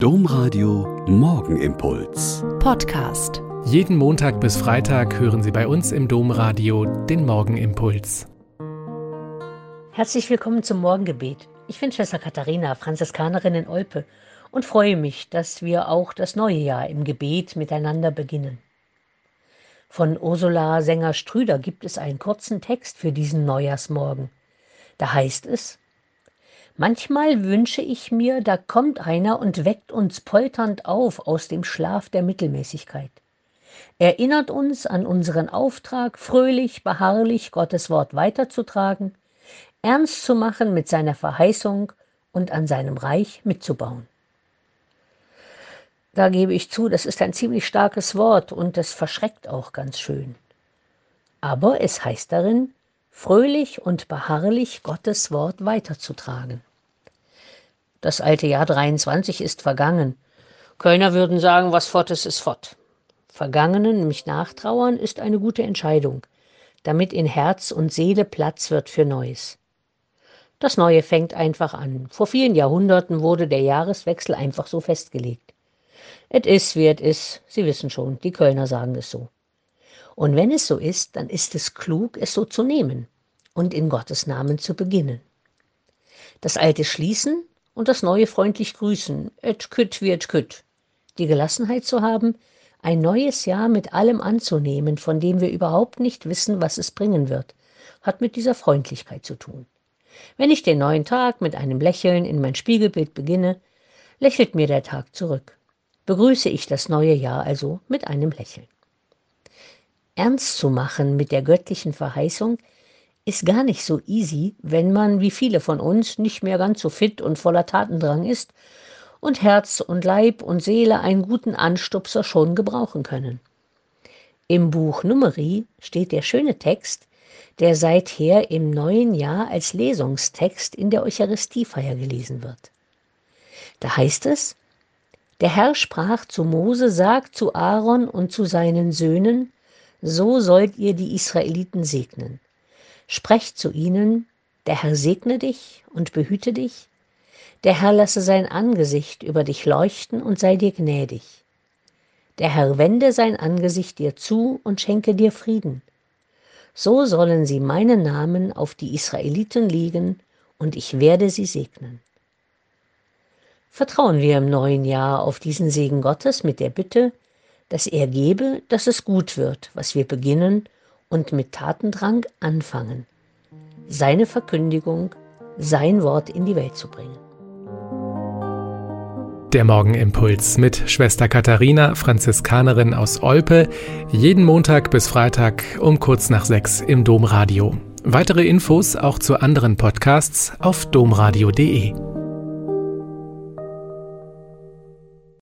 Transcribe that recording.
Domradio Morgenimpuls. Podcast. Jeden Montag bis Freitag hören Sie bei uns im Domradio den Morgenimpuls. Herzlich willkommen zum Morgengebet. Ich bin Schwester Katharina, Franziskanerin in Olpe und freue mich, dass wir auch das neue Jahr im Gebet miteinander beginnen. Von Ursula Sänger-Strüder gibt es einen kurzen Text für diesen Neujahrsmorgen. Da heißt es, Manchmal wünsche ich mir, da kommt einer und weckt uns polternd auf aus dem Schlaf der Mittelmäßigkeit. Erinnert uns an unseren Auftrag, fröhlich, beharrlich Gottes Wort weiterzutragen, ernst zu machen mit seiner Verheißung und an seinem Reich mitzubauen. Da gebe ich zu, das ist ein ziemlich starkes Wort und das verschreckt auch ganz schön. Aber es heißt darin, fröhlich und beharrlich Gottes Wort weiterzutragen. Das alte Jahr 23 ist vergangen. Kölner würden sagen, was fort ist, ist fort. Vergangenen, nämlich nachtrauern, ist eine gute Entscheidung, damit in Herz und Seele Platz wird für Neues. Das Neue fängt einfach an. Vor vielen Jahrhunderten wurde der Jahreswechsel einfach so festgelegt. Et is, wie et is, Sie wissen schon, die Kölner sagen es so. Und wenn es so ist, dann ist es klug, es so zu nehmen und in Gottes Namen zu beginnen. Das Alte schließen und das Neue freundlich grüßen. Et kütt wie et kütt. Die Gelassenheit zu haben, ein neues Jahr mit allem anzunehmen, von dem wir überhaupt nicht wissen, was es bringen wird, hat mit dieser Freundlichkeit zu tun. Wenn ich den neuen Tag mit einem Lächeln in mein Spiegelbild beginne, lächelt mir der Tag zurück. Begrüße ich das neue Jahr also mit einem Lächeln. Ernst zu machen mit der göttlichen Verheißung, ist gar nicht so easy, wenn man, wie viele von uns, nicht mehr ganz so fit und voller Tatendrang ist und Herz und Leib und Seele einen guten Anstupser schon gebrauchen können. Im Buch Numeri steht der schöne Text, der seither im neuen Jahr als Lesungstext in der Eucharistiefeier gelesen wird. Da heißt es, der Herr sprach zu Mose, sagt zu Aaron und zu seinen Söhnen, so sollt ihr die Israeliten segnen. Sprecht zu ihnen, der Herr segne dich und behüte dich, der Herr lasse sein Angesicht über dich leuchten und sei dir gnädig. Der Herr wende sein Angesicht dir zu und schenke dir Frieden. So sollen sie meinen Namen auf die Israeliten liegen, und ich werde sie segnen. Vertrauen wir im neuen Jahr auf diesen Segen Gottes mit der Bitte, dass er gebe, dass es gut wird, was wir beginnen und mit Tatendrang anfangen, seine Verkündigung, sein Wort in die Welt zu bringen. Der Morgenimpuls mit Schwester Katharina, Franziskanerin aus Olpe, jeden Montag bis Freitag um kurz nach sechs im Domradio. Weitere Infos auch zu anderen Podcasts auf domradio.de.